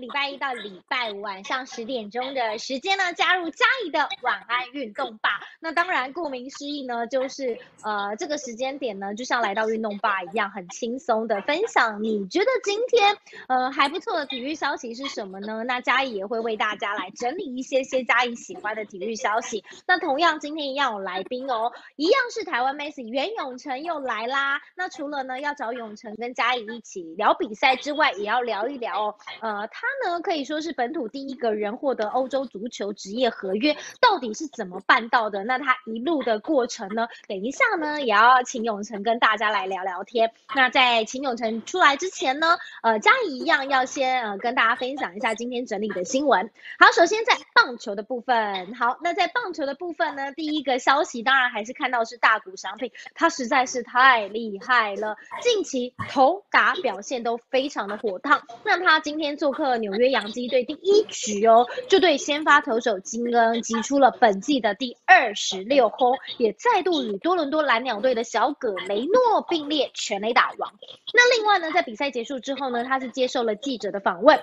礼拜一到礼拜五晚上十点钟的时间呢，加入嘉怡的晚安运动吧。那当然，顾名思义呢，就是呃这个时间点呢，就像来到运动吧一样，很轻松的分享。你觉得今天呃还不错的体育消息是什么呢？那嘉怡也会为大家来整理一些些嘉怡喜欢的体育消息。那同样今天一样有来宾哦，一样是台湾 Messi 袁永成又来啦。那除了呢要找永成跟嘉怡一起聊比赛之外，也要聊一聊哦。呃，他他呢可以说是本土第一个人获得欧洲足球职业合约，到底是怎么办到的？那他一路的过程呢？等一下呢，也要请永成跟大家来聊聊天。那在请永成出来之前呢，呃，嘉怡一样要先呃跟大家分享一下今天整理的新闻。好，首先在棒球的部分，好，那在棒球的部分呢，第一个消息当然还是看到是大谷翔平，他实在是太厉害了，近期投打表现都非常的火烫。那他今天做客纽约洋基队第一局哦，就对先发投手金恩击出了本季的第二。十六轰，也再度与多伦多蓝鸟队的小葛雷诺并列全垒打王。那另外呢，在比赛结束之后呢，他是接受了记者的访问。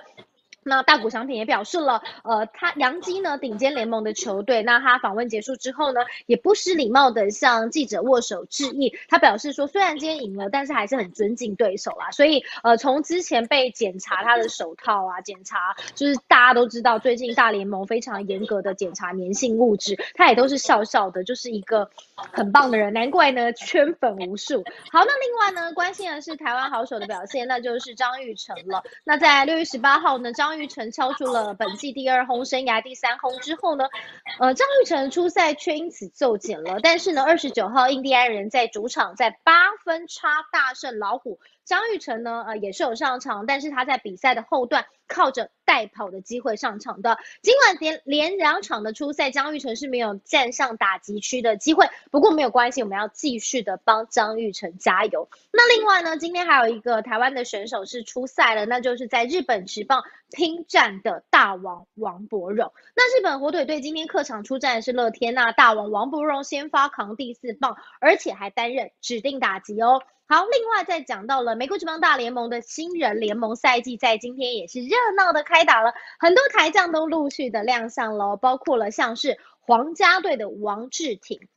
那大谷翔平也表示了，呃，他杨基呢顶尖联盟的球队。那他访问结束之后呢，也不失礼貌的向记者握手致意。他表示说，虽然今天赢了，但是还是很尊敬对手啦。所以，呃，从之前被检查他的手套啊，检查就是大家都知道，最近大联盟非常严格的检查粘性物质，他也都是笑笑的，就是一个很棒的人。难怪呢圈粉无数。好，那另外呢，关心的是台湾好手的表现，那就是张玉成了。那在六月十八号呢，张玉玉成敲出了本季第二轰，生涯第三轰之后呢，呃，张玉成出赛却因此骤减了。但是呢，二十九号印第安人在主场在八分差大胜老虎。张玉成呢，呃，也是有上场，但是他在比赛的后段靠着带跑的机会上场的。尽管连连两场的初赛，张玉成是没有站上打击区的机会，不过没有关系，我们要继续的帮张玉成加油。那另外呢，今天还有一个台湾的选手是出赛了，那就是在日本职棒拼战的大王王柏荣。那日本火腿队今天客场出战的是乐天，那大王王柏荣先发扛第四棒，而且还担任指定打击哦。好，另外再讲到了美国职棒大联盟的新人联盟赛季，在今天也是热闹的开打了，很多台将都陆续的亮相了，包括了像是皇家队的王志挺。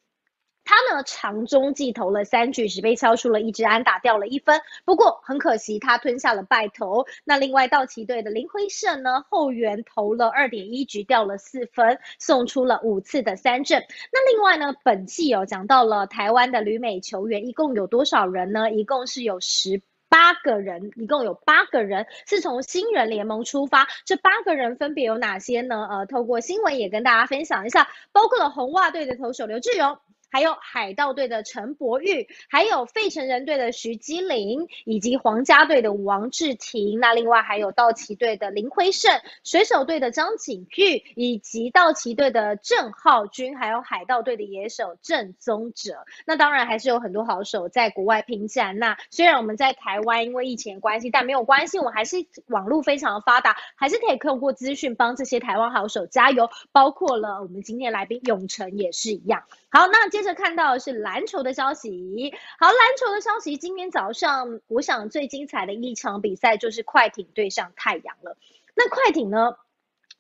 他呢，长中继投了三局，只被敲出了一支安打，掉了一分。不过很可惜，他吞下了败投。那另外道奇队的林辉胜呢，后援投了二点一局，掉了四分，送出了五次的三振。那另外呢，本季哦，讲到了台湾的旅美球员，一共有多少人呢？一共是有十八个人，一共有八个人是从新人联盟出发。这八个人分别有哪些呢？呃，透过新闻也跟大家分享一下，包括了红袜队的投手刘志勇。还有海盗队的陈柏宇，还有费城人队的徐基林，以及皇家队的王志廷。那另外还有道奇队的林辉胜，水手队的张景玉，以及道奇队的郑浩君，还有海盗队的野手郑宗哲。那当然还是有很多好手在国外拼战。那虽然我们在台湾因为疫情关系，但没有关系，我们还是网络非常的发达，还是可以透过资讯帮这些台湾好手加油。包括了我们今天来宾永成也是一样。好，那接着看到的是篮球的消息。好，篮球的消息，今天早上我想最精彩的一场比赛就是快艇对上太阳了。那快艇呢，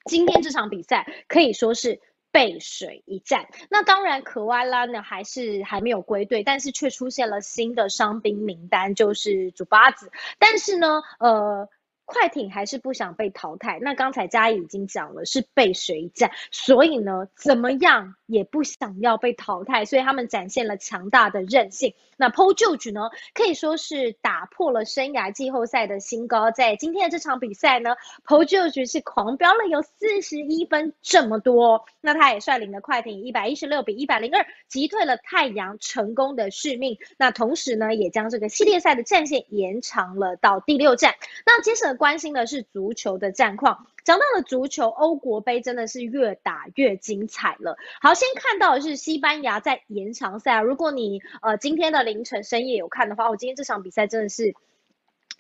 今天这场比赛可以说是背水一战。那当然，可瓦拉呢还是还没有归队，但是却出现了新的伤兵名单，就是祖巴子。但是呢，呃。快艇还是不想被淘汰。那刚才嘉怡已经讲了，是背水一战，所以呢，怎么样也不想要被淘汰，所以他们展现了强大的韧性。那 p o j o r g e 呢，可以说是打破了生涯季后赛的新高。在今天的这场比赛呢 p o j o r g e 是狂飙了有四十一分这么多。那他也率领了快艇一百一十六比一百零二击退了太阳，成功的续命。那同时呢，也将这个系列赛的战线延长了到第六战。那接着。关心的是足球的战况。讲到了足球，欧国杯真的是越打越精彩了。好，先看到的是西班牙在延长赛。如果你呃今天的凌晨深夜有看的话，我今天这场比赛真的是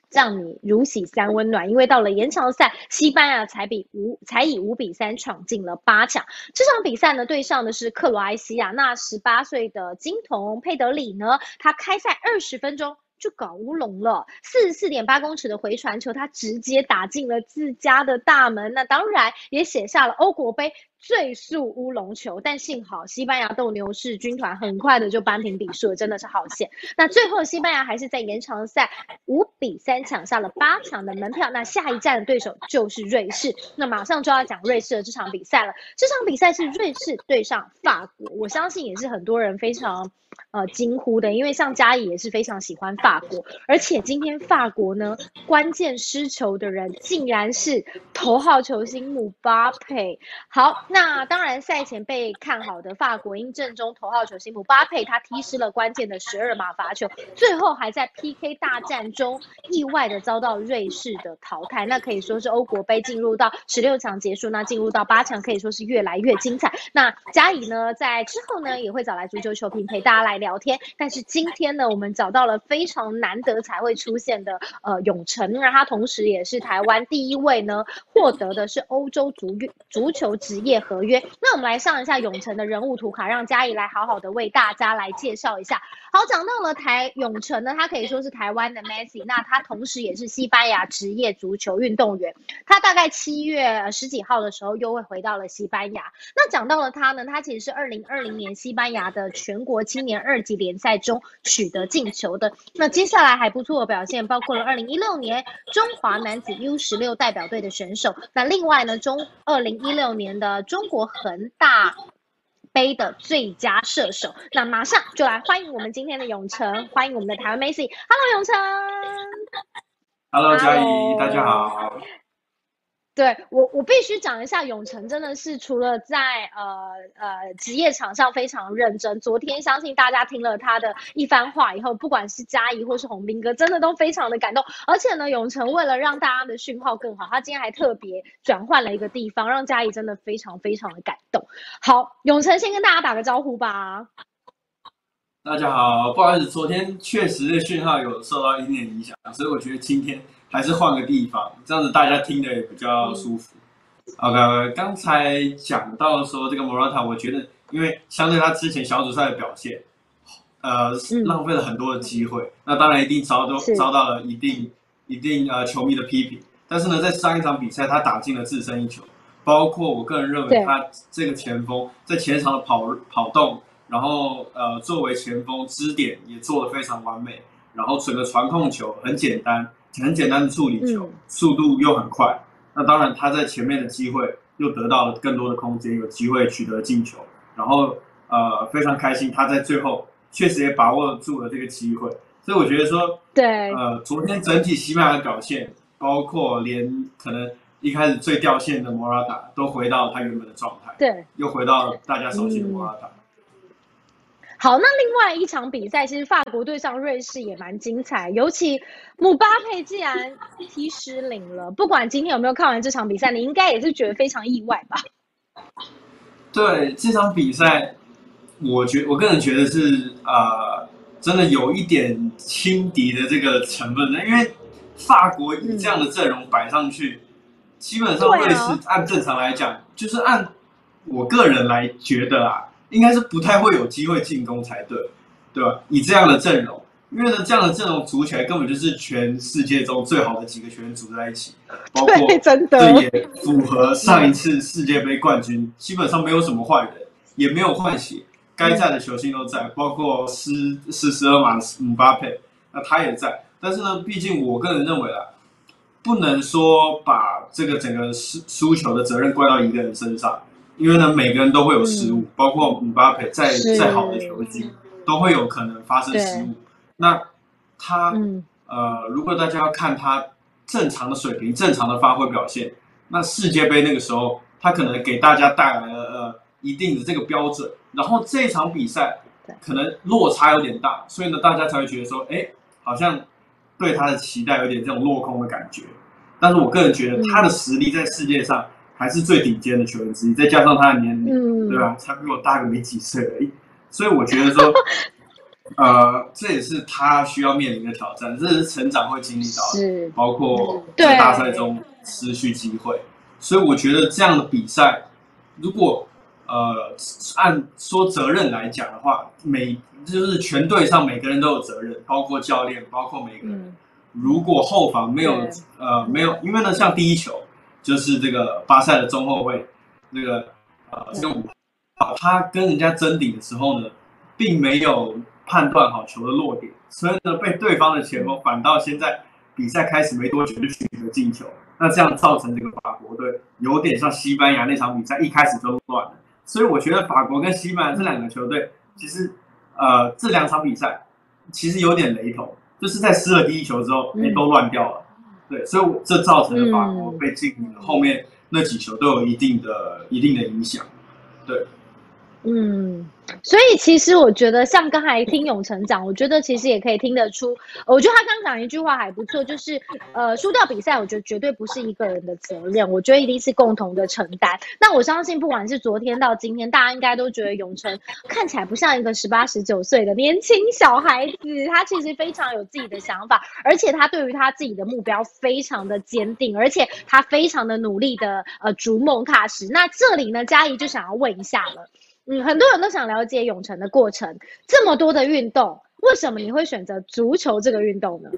让你如洗三温暖。因为到了延长赛，西班牙才比五才以五比三闯进了八强。这场比赛呢，对上的是克罗埃西亚。那十八岁的金童佩德里呢，他开赛二十分钟。就搞乌龙了，四十四点八公尺的回传球，他直接打进了自家的大门，那当然也写下了欧国杯。最速乌龙球，但幸好西班牙斗牛士军团很快的就扳平比数，真的是好险。那最后西班牙还是在延长赛五比三抢下了八强的门票。那下一站的对手就是瑞士。那马上就要讲瑞士的这场比赛了。这场比赛是瑞士对上法国，我相信也是很多人非常呃惊呼的，因为像嘉怡也是非常喜欢法国，而且今天法国呢关键失球的人竟然是头号球星姆巴佩。好。那当然，赛前被看好的法国因阵中头号球星姆巴佩他踢失了关键的十二码罚球，最后还在 PK 大战中意外的遭到瑞士的淘汰。那可以说是欧国杯进入到十六强结束，那进入到八强可以说是越来越精彩。那嘉怡呢，在之后呢也会找来足球球评陪大家来聊天。但是今天呢，我们找到了非常难得才会出现的呃永成，那他同时也是台湾第一位呢获得的是欧洲足足球职业。合约，那我们来上一下永城的人物图卡，让嘉怡来好好的为大家来介绍一下。好，讲到了台永城呢，他可以说是台湾的 Messi，那他同时也是西班牙职业足球运动员。他大概七月十几号的时候又会回到了西班牙。那讲到了他呢，他其实是二零二零年西班牙的全国青年二级联赛中取得进球的。那接下来还不错的表现，包括了二零一六年中华男子 U 十六代表队的选手。那另外呢，中二零一六年的。中国恒大杯的最佳射手，那马上就来欢迎我们今天的永成，欢迎我们的台湾 Messi。Hello，永成。Hello，嘉怡，大家好。对我，我必须讲一下，永成真的是除了在呃呃职业场上非常认真。昨天相信大家听了他的一番话以后，不管是嘉怡或是洪斌哥，真的都非常的感动。而且呢，永成为了让大家的讯号更好，他今天还特别转换了一个地方，让嘉怡真的非常非常的感动。好，永成先跟大家打个招呼吧。大家好，不好意思，昨天确实的讯号有受到一点影响，所以我觉得今天。还是换个地方，这样子大家听的也比较舒服。OK，刚才讲到说这个 Morata，我觉得因为相对他之前小组赛的表现，呃，浪费了很多的机会，那当然一定遭都遭到了一定一定呃球迷的批评。但是呢，在上一场比赛他打进了自身一球，包括我个人认为他这个前锋在前场的跑跑动，然后呃作为前锋支点也做得非常完美，然后整个传控球很简单。很简单的处理球，速度又很快。那当然，他在前面的机会又得到了更多的空间，有机会取得进球。然后，呃，非常开心，他在最后确实也把握住了这个机会。所以我觉得说，对，呃，昨天整体西班牙的表现，包括连可能一开始最掉线的莫拉塔，都回到他原本的状态，对，又回到大家熟悉的莫拉塔。好，那另外一场比赛，其实法国对上瑞士也蛮精彩，尤其姆巴佩既然踢失灵了，不管今天有没有看完这场比赛，你应该也是觉得非常意外吧？对这场比赛，我觉我个人觉得是呃，真的有一点轻敌的这个成分的，因为法国以这样的阵容摆上去，基本上瑞士按正常来讲，就是按我个人来觉得啊。应该是不太会有机会进攻才对，对吧？以这样的阵容，因为呢，这样的阵容组起来根本就是全世界中最好的几个球员组在一起，包括这也符合上一次世界杯冠军，基本上没有什么坏人，也没有换血，该在的球星都在，包括斯斯十二码姆巴佩，那他也在。但是呢，毕竟我个人认为啊，不能说把这个整个输输球的责任怪到一个人身上。因为呢，每个人都会有失误，包括姆巴佩再再好的球技，都会有可能发生失误。那他呃，如果大家要看他正常的水平、正常的发挥表现，那世界杯那个时候，他可能给大家带来了呃一定的这个标准。然后这场比赛可能落差有点大，所以呢，大家才会觉得说，哎，好像对他的期待有点这种落空的感觉。但是我个人觉得，他的实力在世界上。还是最顶尖的球员之一，再加上他的年龄，对吧？才比我大个没几岁而已，所以我觉得说，呃，这也是他需要面临的挑战，这是成长会经历到的，包括在大赛中失去机会。所以我觉得这样的比赛，如果呃，按说责任来讲的话，每就是全队上每个人都有责任，包括教练，包括每个人。如果后防没有呃没有，因为呢，像第一球就是这个巴塞的中后卫那个呃这个五号，他跟人家争顶的时候呢，并没有判断好球的落点，所以呢被对方的前锋反倒现在比赛开始没多久就取得进球，那这样造成这个法国队有点像西班牙那场比赛一开始就乱了。所以我觉得法国跟西班牙这两个球队，其实，呃，这两场比赛其实有点雷同，就是在失了第一球之后，哎，都乱掉了。对，所以这造成了法国被禁了，后面那几球都有一定的、一定的影响。对。嗯，所以其实我觉得，像刚才听永成讲，我觉得其实也可以听得出，我觉得他刚讲一句话还不错，就是呃，输掉比赛，我觉得绝对不是一个人的责任，我觉得一定是共同的承担。那我相信，不管是昨天到今天，大家应该都觉得永成看起来不像一个十八十九岁的年轻小孩子，他其实非常有自己的想法，而且他对于他自己的目标非常的坚定，而且他非常的努力的呃逐梦踏实。那这里呢，嘉怡就想要问一下了。嗯，很多人都想了解永成的过程。这么多的运动，为什么你会选择足球这个运动呢？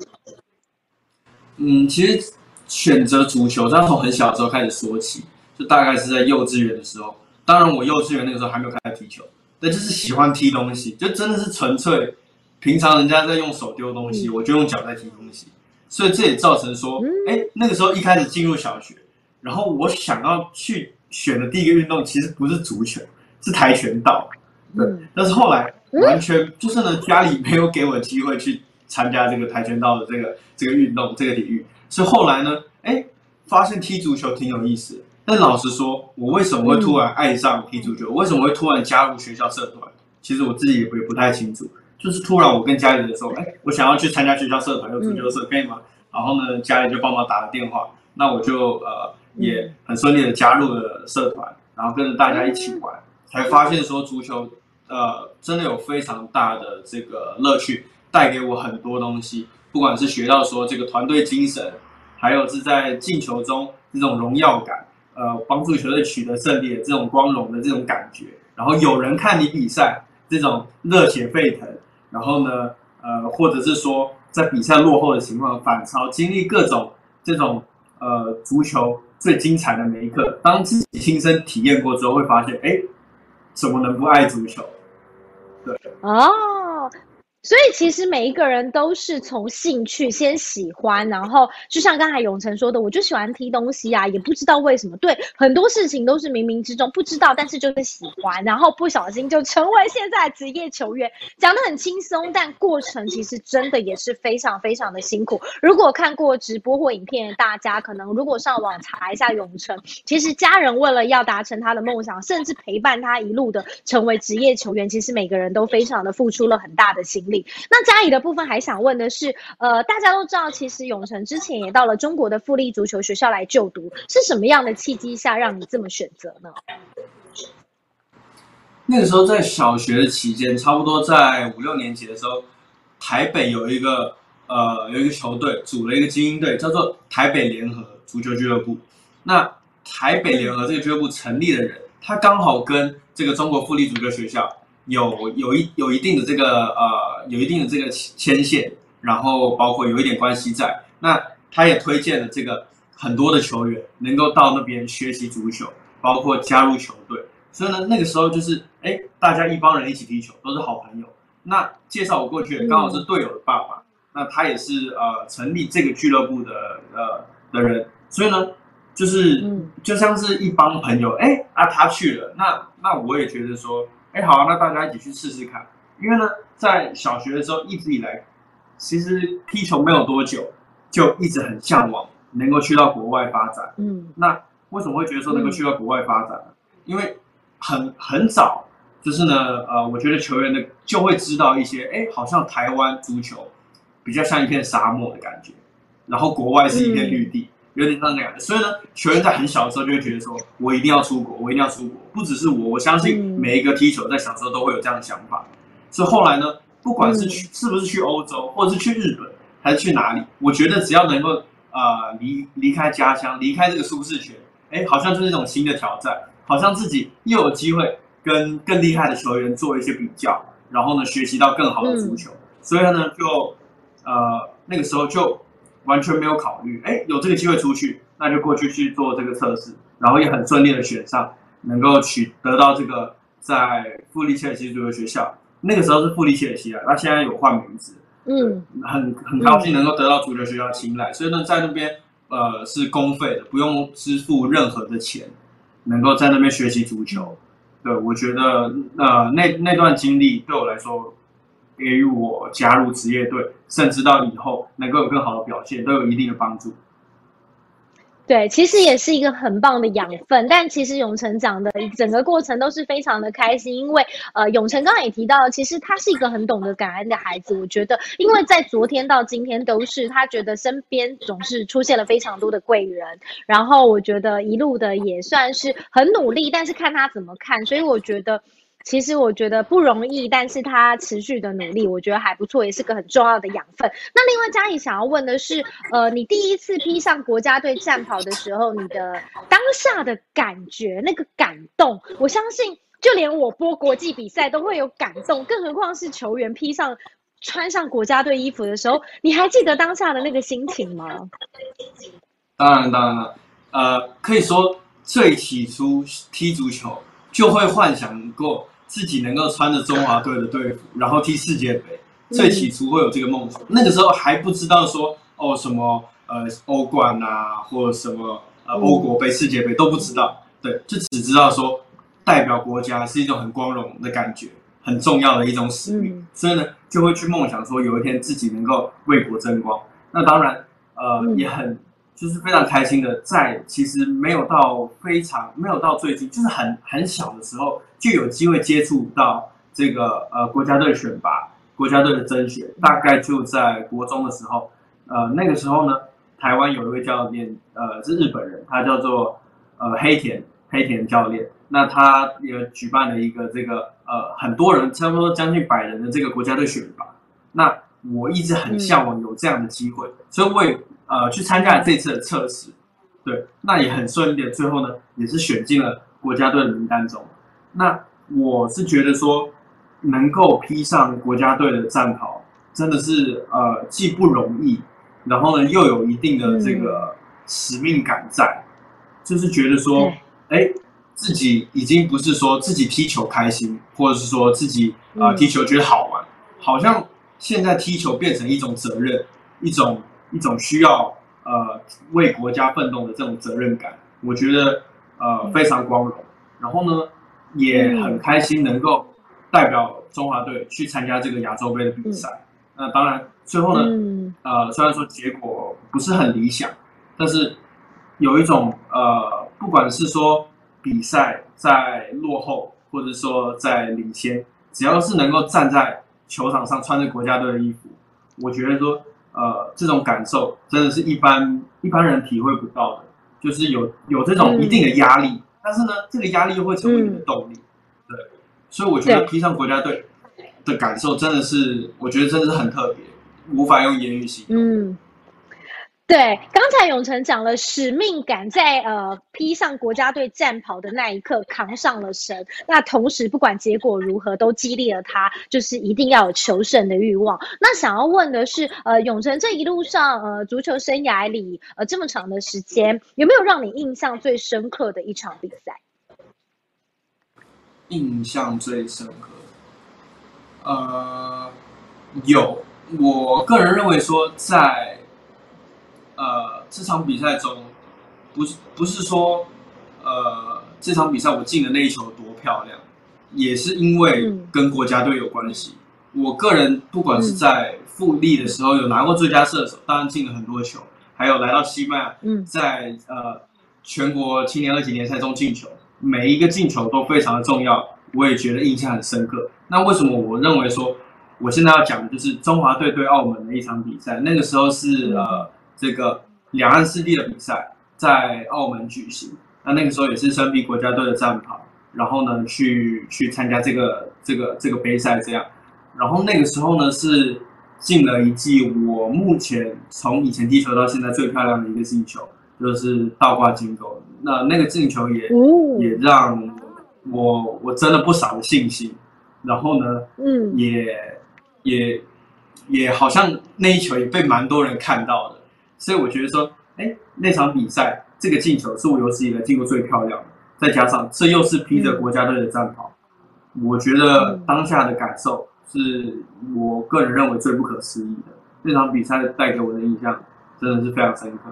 嗯，其实选择足球，要从很小的时候开始说起，就大概是在幼稚园的时候。当然，我幼稚园那个时候还没有开始踢球，但就是喜欢踢东西，就真的是纯粹。平常人家在用手丢东西，我就用脚在踢东西，所以这也造成说，哎，那个时候一开始进入小学，然后我想要去选的第一个运动，其实不是足球。是跆拳道，对，但是后来完全就是呢，家里没有给我机会去参加这个跆拳道的这个这个运动这个领域，所以后来呢，哎，发现踢足球挺有意思。但老实说，我为什么会突然爱上踢足球？为什么会突然加入学校社团？其实我自己也不也不太清楚。就是突然我跟家里人说，哎，我想要去参加学校社团，有足球社可以吗？然后呢，家里就帮忙打了电话，那我就呃也很顺利的加入了社团，然后跟着大家一起玩。才发现说足球，呃，真的有非常大的这个乐趣，带给我很多东西。不管是学到说这个团队精神，还有是在进球中这种荣耀感，呃，帮助球队取得胜利的这种光荣的这种感觉。然后有人看你比赛，这种热血沸腾。然后呢，呃，或者是说在比赛落后的情况反超，经历各种这种呃足球最精彩的每一刻，当自己亲身体验过之后，会发现，哎。怎么能不爱足球？对哦。所以其实每一个人都是从兴趣先喜欢，然后就像刚才永成说的，我就喜欢踢东西啊，也不知道为什么。对，很多事情都是冥冥之中不知道，但是就是喜欢，然后不小心就成为现在职业球员。讲的很轻松，但过程其实真的也是非常非常的辛苦。如果看过直播或影片，大家可能如果上网查一下永成，其实家人为了要达成他的梦想，甚至陪伴他一路的成为职业球员，其实每个人都非常的付出了很大的心力。那嘉怡的部分还想问的是，呃，大家都知道，其实永成之前也到了中国的富力足球学校来就读，是什么样的契机下让你这么选择呢？那个时候在小学的期间，差不多在五六年级的时候，台北有一个呃有一个球队组了一个精英队，叫做台北联合足球俱乐部。那台北联合这个俱乐部成立的人，他刚好跟这个中国富力足球学校。有有一有一定的这个呃有一定的这个牵线，然后包括有一点关系在，那他也推荐了这个很多的球员能够到那边学习足球，包括加入球队，所以呢那个时候就是哎大家一帮人一起踢球都是好朋友，那介绍我过去刚好是队友的爸爸，那他也是呃成立这个俱乐部的呃的人，所以呢就是就像是一帮朋友哎啊他去了，那那我也觉得说。哎，好，啊那大家一起去试试看。因为呢，在小学的时候一直以来，其实踢球没有多久，就一直很向往能够去到国外发展。嗯，那为什么会觉得说能够去到国外发展呢？因为很很早，就是呢，呃，我觉得球员的就会知道一些，哎，好像台湾足球比较像一片沙漠的感觉，然后国外是一片绿地。有点像那样的，所以呢，球员在很小的时候就会觉得说，我一定要出国，我一定要出国。不只是我，我相信每一个踢球在小时候都会有这样的想法。所以后来呢，不管是去是不是去欧洲，或者是去日本，还是去哪里，我觉得只要能够呃离离开家乡，离开这个舒适圈，哎，好像就是一种新的挑战。好像自己又有机会跟更厉害的球员做一些比较，然后呢学习到更好的足球，所以呢就呃那个时候就完全没有考虑，哎有这个机会出去，那就过去去做这个测试，然后也很顺利的选上，能够取得到这个在富利切尔西足球学校，那个时候是富利切尔西啊，那现在有换名字，嗯，很很高兴能够得到足球学校青睐，所以呢在那边呃是公费的，不用支付任何的钱。能够在那边学习足球，对我觉得呃那那段经历对我来说，给予我加入职业队，甚至到以后能够有更好的表现，都有一定的帮助。对，其实也是一个很棒的养分。但其实永成讲的整个过程都是非常的开心，因为呃，永成刚刚也提到，其实他是一个很懂得感恩的孩子。我觉得，因为在昨天到今天都是他觉得身边总是出现了非常多的贵人，然后我觉得一路的也算是很努力，但是看他怎么看。所以我觉得。其实我觉得不容易，但是他持续的努力，我觉得还不错，也是个很重要的养分。那另外嘉怡想要问的是，呃，你第一次披上国家队战袍的时候，你的当下的感觉，那个感动，我相信就连我播国际比赛都会有感动，更何况是球员披上穿上国家队衣服的时候，你还记得当下的那个心情吗？当然，当然了，呃，可以说最起初踢足球就会幻想过。自己能够穿着中华队的队服，然后踢世界杯，最起初会有这个梦想。那个时候还不知道说哦什么呃欧冠啊，或者什么呃欧国杯、世界杯都不知道。对，就只知道说代表国家是一种很光荣的感觉，很重要的一种使命。所以呢，就会去梦想说有一天自己能够为国争光。那当然呃也很。就是非常开心的，在其实没有到非常没有到最近，就是很很小的时候就有机会接触到这个呃国家队选拔、国家队的甄选，大概就在国中的时候，呃那个时候呢，台湾有一位教练，呃是日本人，他叫做呃黑田黑田教练，那他也举办了一个这个呃很多人差不多将近百人的这个国家队选拔，那我一直很向往有这样的机会，所以我也。呃，去参加了这次的测试，对，那也很顺利的，最后呢，也是选进了国家队的名单中。那我是觉得说，能够披上国家队的战袍，真的是呃，既不容易，然后呢，又有一定的这个使命感在，就是觉得说，哎，自己已经不是说自己踢球开心，或者是说自己啊踢球觉得好玩，好像现在踢球变成一种责任，一种。一种需要呃为国家奋斗的这种责任感，我觉得呃非常光荣。然后呢，也很开心能够代表中华队去参加这个亚洲杯的比赛。那当然最后呢，呃虽然说结果不是很理想，但是有一种呃不管是说比赛在落后，或者说在领先，只要是能够站在球场上穿着国家队的衣服，我觉得说。呃，这种感受真的是一般一般人体会不到的，就是有有这种一定的压力，但是呢，这个压力又会成为你的动力，对，所以我觉得披上国家队的感受真的是，我觉得真的是很特别，无法用言语形容。对，刚才永成讲了使命感，在呃披上国家队战袍的那一刻扛上了神。那同时，不管结果如何，都激励了他，就是一定要有求胜的欲望。那想要问的是，呃，永成这一路上，呃，足球生涯里，呃，这么长的时间，有没有让你印象最深刻的一场比赛？印象最深刻，呃，有，我个人认为说在。呃，这场比赛中，不是不是说，呃，这场比赛我进的那一球多漂亮，也是因为跟国家队有关系。我个人不管是在富力的时候有拿过最佳射手，当然进了很多球，还有来到西班牙，在呃全国青年二级联赛中进球，每一个进球都非常的重要，我也觉得印象很深刻。那为什么我认为说，我现在要讲的就是中华队对澳门的一场比赛，那个时候是呃。这个两岸四地的比赛在澳门举行，那那个时候也是身披国家队的战袍，然后呢去去参加这个这个这个杯赛这样，然后那个时候呢是进了一记我目前从以前踢球到现在最漂亮的一个进球，就是倒挂金钩。那那个进球也哦，也让我我真的不少的信心。然后呢，嗯，也也也好像那一球也被蛮多人看到的，所以我觉得说，哎，那场比赛这个进球是我有史以来进过最漂亮的，再加上这又是披着国家队的战袍，我觉得当下的感受是我个人认为最不可思议的。那场比赛带给我的印象真的是非常深刻。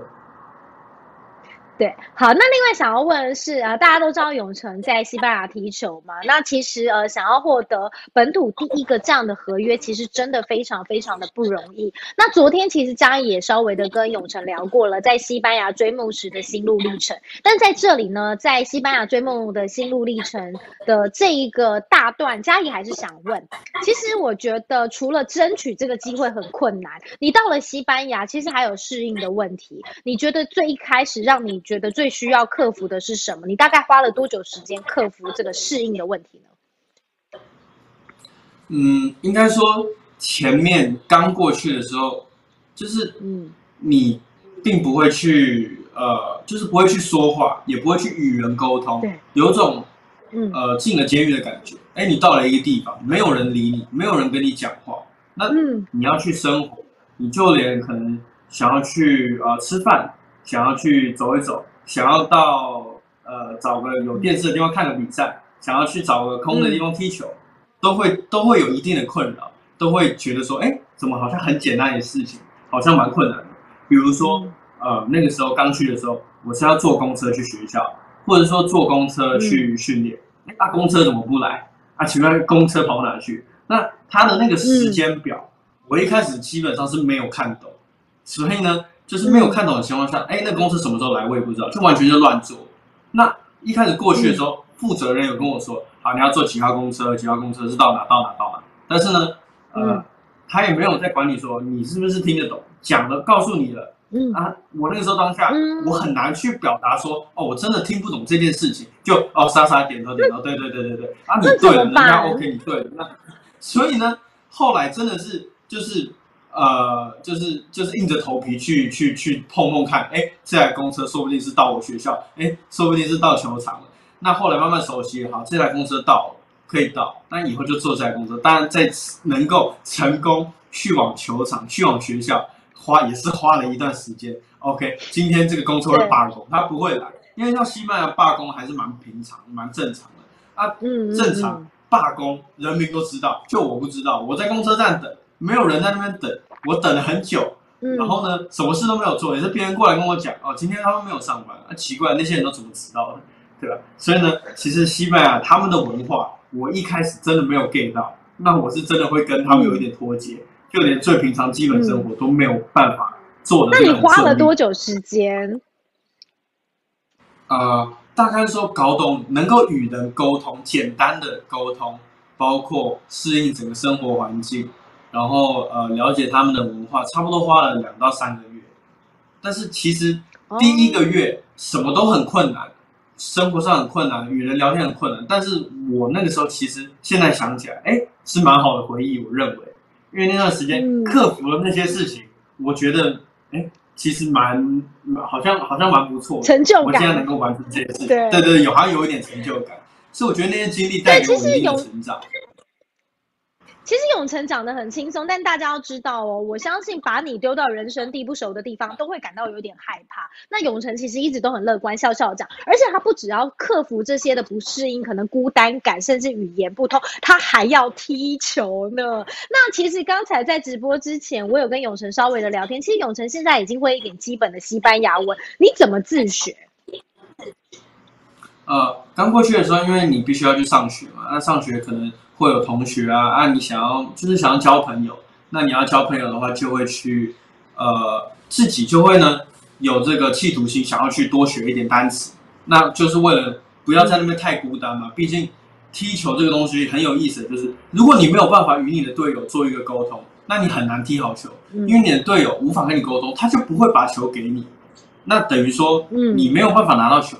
对，好，那另外想要问的是啊，大家都知道永成在西班牙踢球嘛？那其实呃，想要获得本土第一个这样的合约，其实真的非常非常的不容易。那昨天其实嘉义也稍微的跟永成聊过了，在西班牙追梦时的心路历程。但在这里呢，在西班牙追梦的心路历程的这一个大段，嘉义还是想问，其实我觉得除了争取这个机会很困难，你到了西班牙，其实还有适应的问题。你觉得最一开始让你觉得最需要克服的是什么？你大概花了多久时间克服这个适应的问题呢？嗯，应该说前面刚过去的时候，就是嗯你并不会去呃，就是不会去说话，也不会去与人沟通对，有种嗯呃进了监狱的感觉。哎，你到了一个地方，没有人理你，没有人跟你讲话，那嗯你要去生活，你就连可能想要去呃吃饭，想要去走一走，想要到呃找个有电视的地方看个比赛，想要去找个空的地方踢球，都会都会有一定的困扰，都会觉得说，哎，怎么好像很简单的事情，好像蛮困难的。比如说，呃，那个时候刚去的时候，我是要坐公车去学校，或者说坐公车去训练，哎、那、公车怎么不来？啊，请问公车跑哪去？那他的那个时间表，我一开始基本上是没有看懂，所以呢，就是没有看懂的情况下，哎、那公司什么时候来我也不知道，就完全就乱做。那一开始过去的时候，负责人有跟我说，好，你要坐几号公车，几号公车是到哪到哪到哪。但是呢，呃，嗯他也没有在管你说你是不是听得懂，讲了告诉你了。嗯啊，我那个时候当下，嗯我很难去表达说，哦，我真的听不懂这件事情，就哦傻傻点头点头，对对对对对，啊你对了，人家 OK 你对了，那所以呢，后来真的是就是呃就是就是硬着头皮去去去碰碰看，哎，这台公车说不定是到我学校，哎，说不定是到球场了。那后来慢慢熟悉也，好，这台公车到了，可以到，那以后就坐这台公车。当然，在能够成功去往球场、去往学校，花也是花了一段时间。OK，今天这个公车会罢工，他不会来，因为像西班牙罢工还是蛮平常、蛮正常的啊。正常罢工，人民都知道，就我不知道。我在公车站等，没有人在那边等，我等了很久，嗯，然后呢，什么事都没有做，也是别人过来跟我讲，哦，今天他们没有上班，啊，奇怪，那些人都怎么知道的，对吧？所以呢，其实西班牙他们的文化，我一开始真的没有 get 到，那我是真的会跟他们有一点脱节，就连最平常基本生活都没有办法做的那你。花了多久时间？呃，大概说搞懂能够与人沟通，简单的沟通，包括适应整个生活环境，然后呃了解他们的文化，差不多花了两到三个月。但是其实第一个月什么都很困难，生活上很困难，与人聊天很困难。但是我那个时候其实现在想起来，哎，是蛮好的回忆，我认为，因为那段时间嗯克服了那些事情，我觉得，哎，其实蛮好像好像蛮不错的。成就感我现在能感。够完成这件事情，对对对，有好像有一点成就感，所以我觉得那些经历带给我一定的成长。其实永成讲的很轻松，但大家要知道哦，我相信把你丢到人生地不熟的地方，都会感到有点害怕。那永成其实一直都很乐观，笑笑讲，而且他不只要克服这些的不适应，可能孤单感，甚至语言不通，他还要踢球呢。那其实刚才在直播之前，我有跟永成稍微的聊天，其实永成现在已经会一点基本的西班牙文，你怎么自学？呃，刚过去的时候，因为你必须要去上学嘛，那上学可能会有同学啊，啊，你想要就是想要交朋友，那你要交朋友的话，就会去呃自己就会呢有这个企图心，想要去多学一点单词，那就是为了不要在那边太孤单嘛。毕竟踢球这个东西很有意思，就是如果你没有办法与你的队友做一个沟通，那你很难踢好球，嗯因为你的队友无法跟你沟通，他就不会把球给你，那等于说嗯你没有办法拿到球。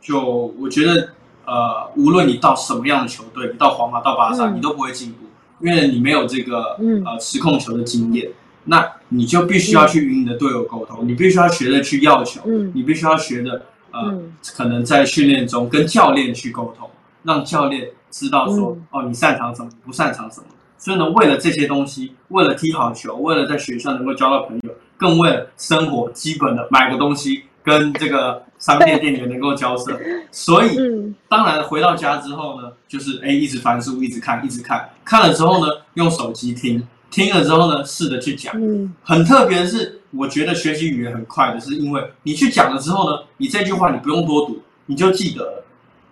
就我觉得，呃，无论你到什么样的球队，你到皇马、到巴萨，嗯。你都不会进步，因为你没有这个嗯。呃持控球的经验。那你就必须要去与你的队友沟通，你必须要学着去要球，嗯。你必须要学着呃，嗯。可能在训练中跟教练去沟通，让教练知道说，嗯。哦，你擅长什么，不擅长什么。所以呢，为了这些东西，为了踢好球，为了在学校能够交到朋友，更为了生活基本的买个东西，跟这个商店店员能够交涉，所以嗯当然回到家之后呢，就是哎一直翻书，一直看，一直看，看了之后呢，用手机听，听了之后呢，试着去讲。嗯很特别的是，我觉得学习语言很快的，是因为你去讲了之后呢，你这句话你不用多读，你就记得了。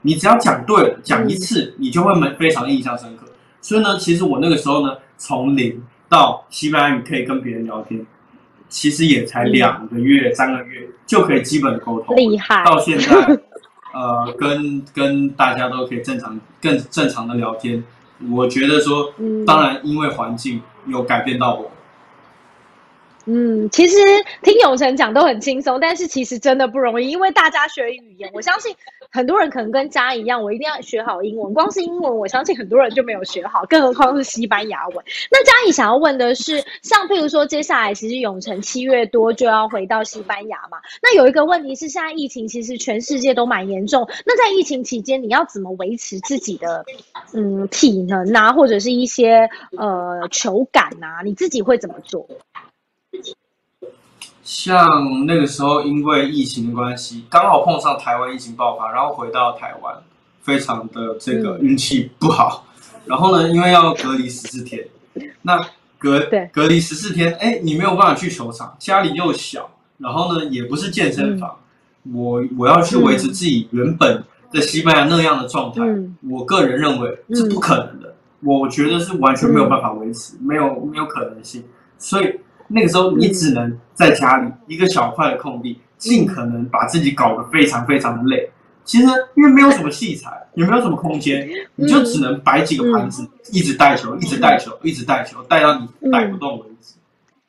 你只要讲对了，讲一次，你就会蛮非常印象深刻。所以呢，其实我那个时候呢，从零到西班牙语可以跟别人聊天，其实也才两个月、三个月就可以基本沟通。厉害，到现在，呃，跟跟大家都可以正常、更正常的聊天。我觉得说，嗯当然因为环境有改变到我，嗯，其实听永成讲都很轻松，但是其实真的不容易，因为大家学语言，我相信很多人可能跟嘉一样，我一定要学好英文。光是英文，我相信很多人就没有学好，更何况是西班牙文。那嘉怡想要问的是，像譬如说，接下来其实永成七月多就要回到西班牙嘛？那有一个问题是，现在疫情其实全世界都蛮严重。那在疫情期间，你要怎么维持自己的嗯体能啊，或者是一些呃球感啊？你自己会怎么做？像那个时候因为疫情的关系，刚好碰上台湾疫情爆发，然后回到台湾，非常的这个嗯运气不好。然后呢，因为要隔离十四天，那隔对。隔离十四天，哎，你没有办法去球场，家里又小，然后呢也不是健身房，我我要去维持自己原本在西班牙那样的状态，嗯。我个人认为是不可能的，我觉得是完全没有办法维持，没有没有可能性，所以那个时候你只能在家里一个小块的空地，尽可能把自己搞得非常非常的累。其实因为没有什么器材，也没有什么空间，你就只能摆几个盘子，一直带球，一直带球，一直带球，带到你带不动为止。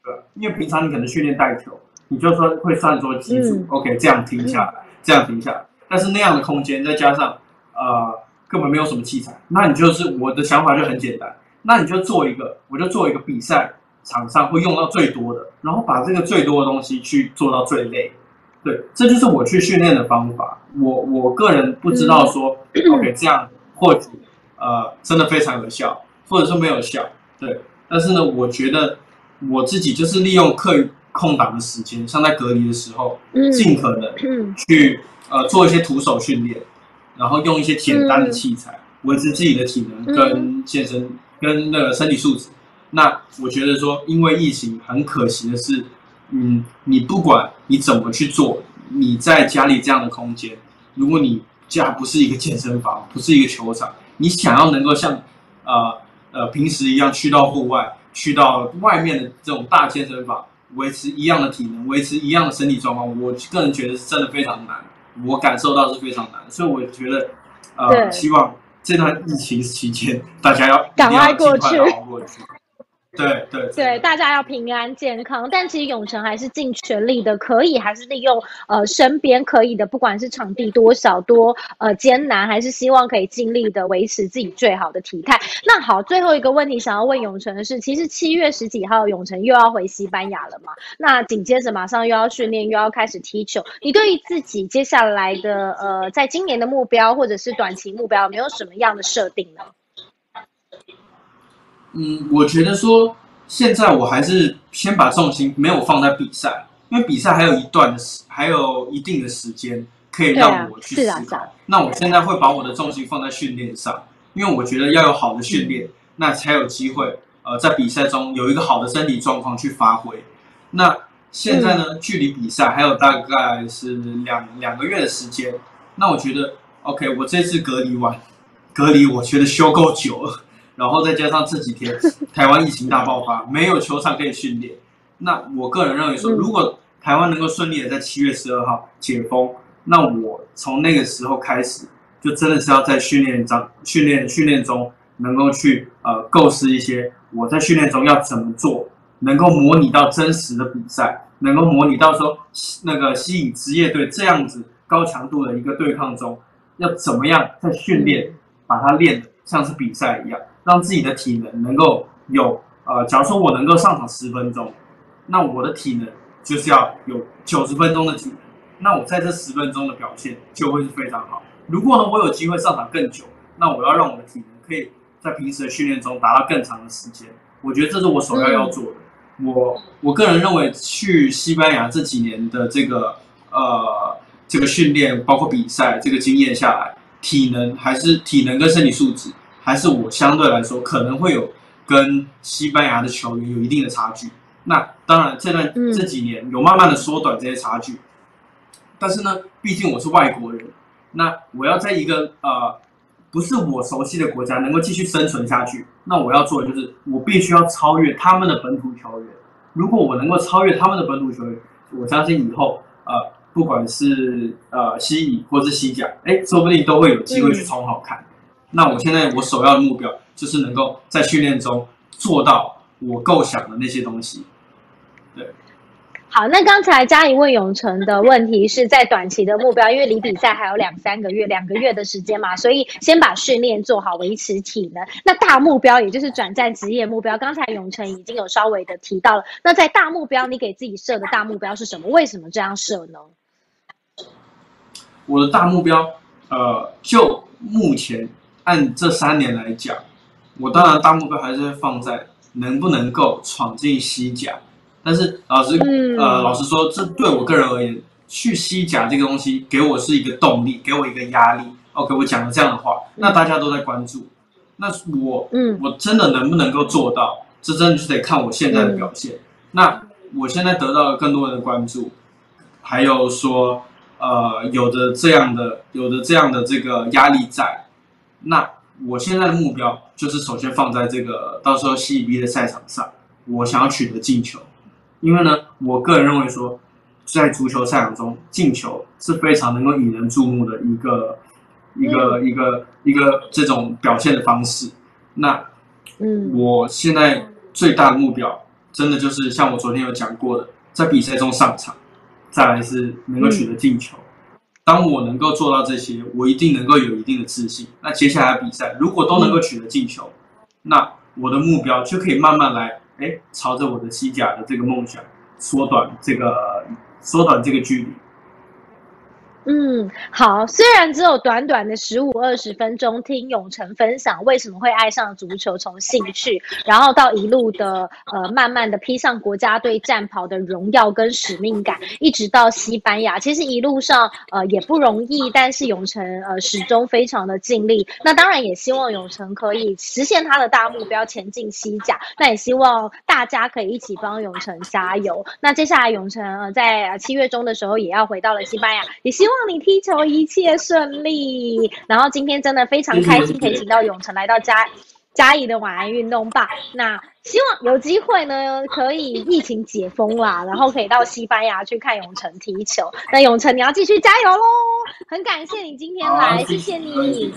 对，因为平常你可能训练带球，你就说会算说基础嗯，OK，这样停下来，这样停下来。但是那样的空间再加上呃根本没有什么器材，那你就是我的想法就很简单，那你就做一个，我就做一个比赛场上会用到最多的，然后把这个最多的东西去做到最累。对，这就是我去训练的方法。我我个人不知道说、OK 这样或许呃真的非常有效，或者说没有效。对，但是呢，我觉得我自己就是利用课余空档的时间，像在隔离的时候，嗯尽可能嗯去呃做一些徒手训练，然后用一些简单的器材维持自己的体能跟健身、跟那个身体素质。那我觉得说，因为疫情很可惜的是，嗯，你不管你怎么去做，你在家里这样的空间，如果你家不是一个健身房，不是一个球场，你想要能够像呃呃平时一样去到户外，去到外面的这种大健身房，维持一样的体能，维持一样的身体状况，我个人觉得是真的非常难，我感受到是非常难，所以我觉得呃，希望这段疫情期间大家要赶快一定要尽快熬过去。对对对，大家要平安健康。但其实永成还是尽全力的，可以还是利用呃身边可以的，不管是场地多少多呃艰难，还是希望可以尽力的维持自己最好的体态。那好，最后一个问题想要问永成的是，其实七月十几号永成又要回西班牙了嘛？那紧接着马上又要训练，又要开始踢球。你对于自己接下来的呃，在今年的目标或者是短期目标，有没有什么样的设定呢？嗯，我觉得说现在我还是先把重心没有放在比赛，因为比赛还有一段的时，还有一定的时间可以让我去思考。是啊啊那我现在会把我的重心放在训练上，因为我觉得要有好的训练，那才有机会呃在比赛中有一个好的身体状况去发挥。那现在呢，距离比赛还有大概是两两个月的时间，那我觉得 OK，我这次隔离完，隔离我觉得休够久了。然后再加上这几天台湾疫情大爆发，没有球场可以训练。那我个人认为说，嗯如果台湾能够顺利的在七月十二号解封，那我从那个时候开始，就真的是要在训练中、训练训练中能够去呃构思一些我在训练中要怎么做，能够模拟到真实的比赛，能够模拟到说那个吸引职业队这样子高强度的一个对抗中，要怎么样在训练把它练得像是比赛一样。让自己的体能能够有呃，假如说我能够上场十分钟，那我的体能就是要有九十分钟的体能，那我在这十分钟的表现就会是非常好。如果呢，我有机会上场更久，那我要让我的体能可以在平时的训练中达到更长的时间。我觉得这是我首要要做的。我我个人认为，去西班牙这几年的这个呃这个训练，包括比赛这个经验下来，体能还是体能跟身体素质，还是我相对来说可能会有跟西班牙的球员有一定的差距。那当然，这段这几年有慢慢的缩短这些差距，但是呢，毕竟我是外国人，那我要在一个呃不是我熟悉的国家能够继续生存下去，那我要做的就是我必须要超越他们的本土球员。如果我能够超越他们的本土球员，我相信以后呃不管是呃西乙或是西甲，哎，说不定都会有机会去冲好看。那我现在我首要的目标就是能够在训练中做到我构想的那些东西。好，那刚才嘉怡问永成的问题是在短期的目标，因为离比赛还有两三个月、两个月的时间嘛，所以先把训练做好，维持体能。那大目标也就是转战职业目标，刚才永成已经有稍微的提到了。那在大目标，你给自己设的大目标是什么？为什么这样设呢？我的大目标，呃，就目前按这三年来讲，我当然大目标还是会放在能不能够闯进西甲。但是老师，呃，老实说，这对我个人而言，去西甲这个东西给我是一个动力，给我一个压力。OK，我讲了这样的话，那大家都在关注，那我，嗯，我真的能不能够做到？这真的是得看我现在的表现。那我现在得到了更多人的关注，还有说，呃，有的这样的，有的这样的这个压力在，那我现在的目标就是首先放在这个到时候西乙 B 的赛场上，我想要取得进球。因为呢，我个人认为说，在足球赛场中进球是非常能够引人注目的一个一个一个一个这种表现的方式。那，嗯，我现在最大的目标，真的就是像我昨天有讲过的，在比赛中上场，再来是能够取得进球。当我能够做到这些，我一定能够有一定的自信。那接下来比赛如果都能够取得进球，那我的目标就可以慢慢来。哎，朝着我的西甲的这个梦想，缩短这个，缩短这个距离。嗯，好。虽然只有短短的十五二十分钟，听永成分享为什么会爱上足球，从兴趣，然后到一路的呃，慢慢的披上国家队战袍的荣耀跟使命感，一直到西班牙，其实一路上呃也不容易，但是永成呃始终非常的尽力。那当然也希望永成可以实现他的大目标，前进西甲。那也希望大家可以一起帮永成加油。那接下来永成呃在七月中的时候也要回到了西班牙，也希望。望你踢球一切顺利，然后今天真的非常开心，可以请到永成来到嘉嘉义的晚安运动吧。那希望有机会呢，可以疫情解封啦，然后可以到西班牙去看永成踢球。那永成你要继续加油喽！很感谢你今天来，谢谢你。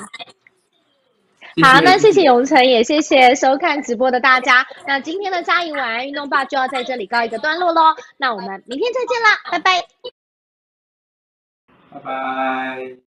好，那谢谢永成，也谢谢收看直播的大家。那今天的嘉义晚安运动吧就要在这里告一个段落喽。那我们明天再见啦，拜拜。拜拜。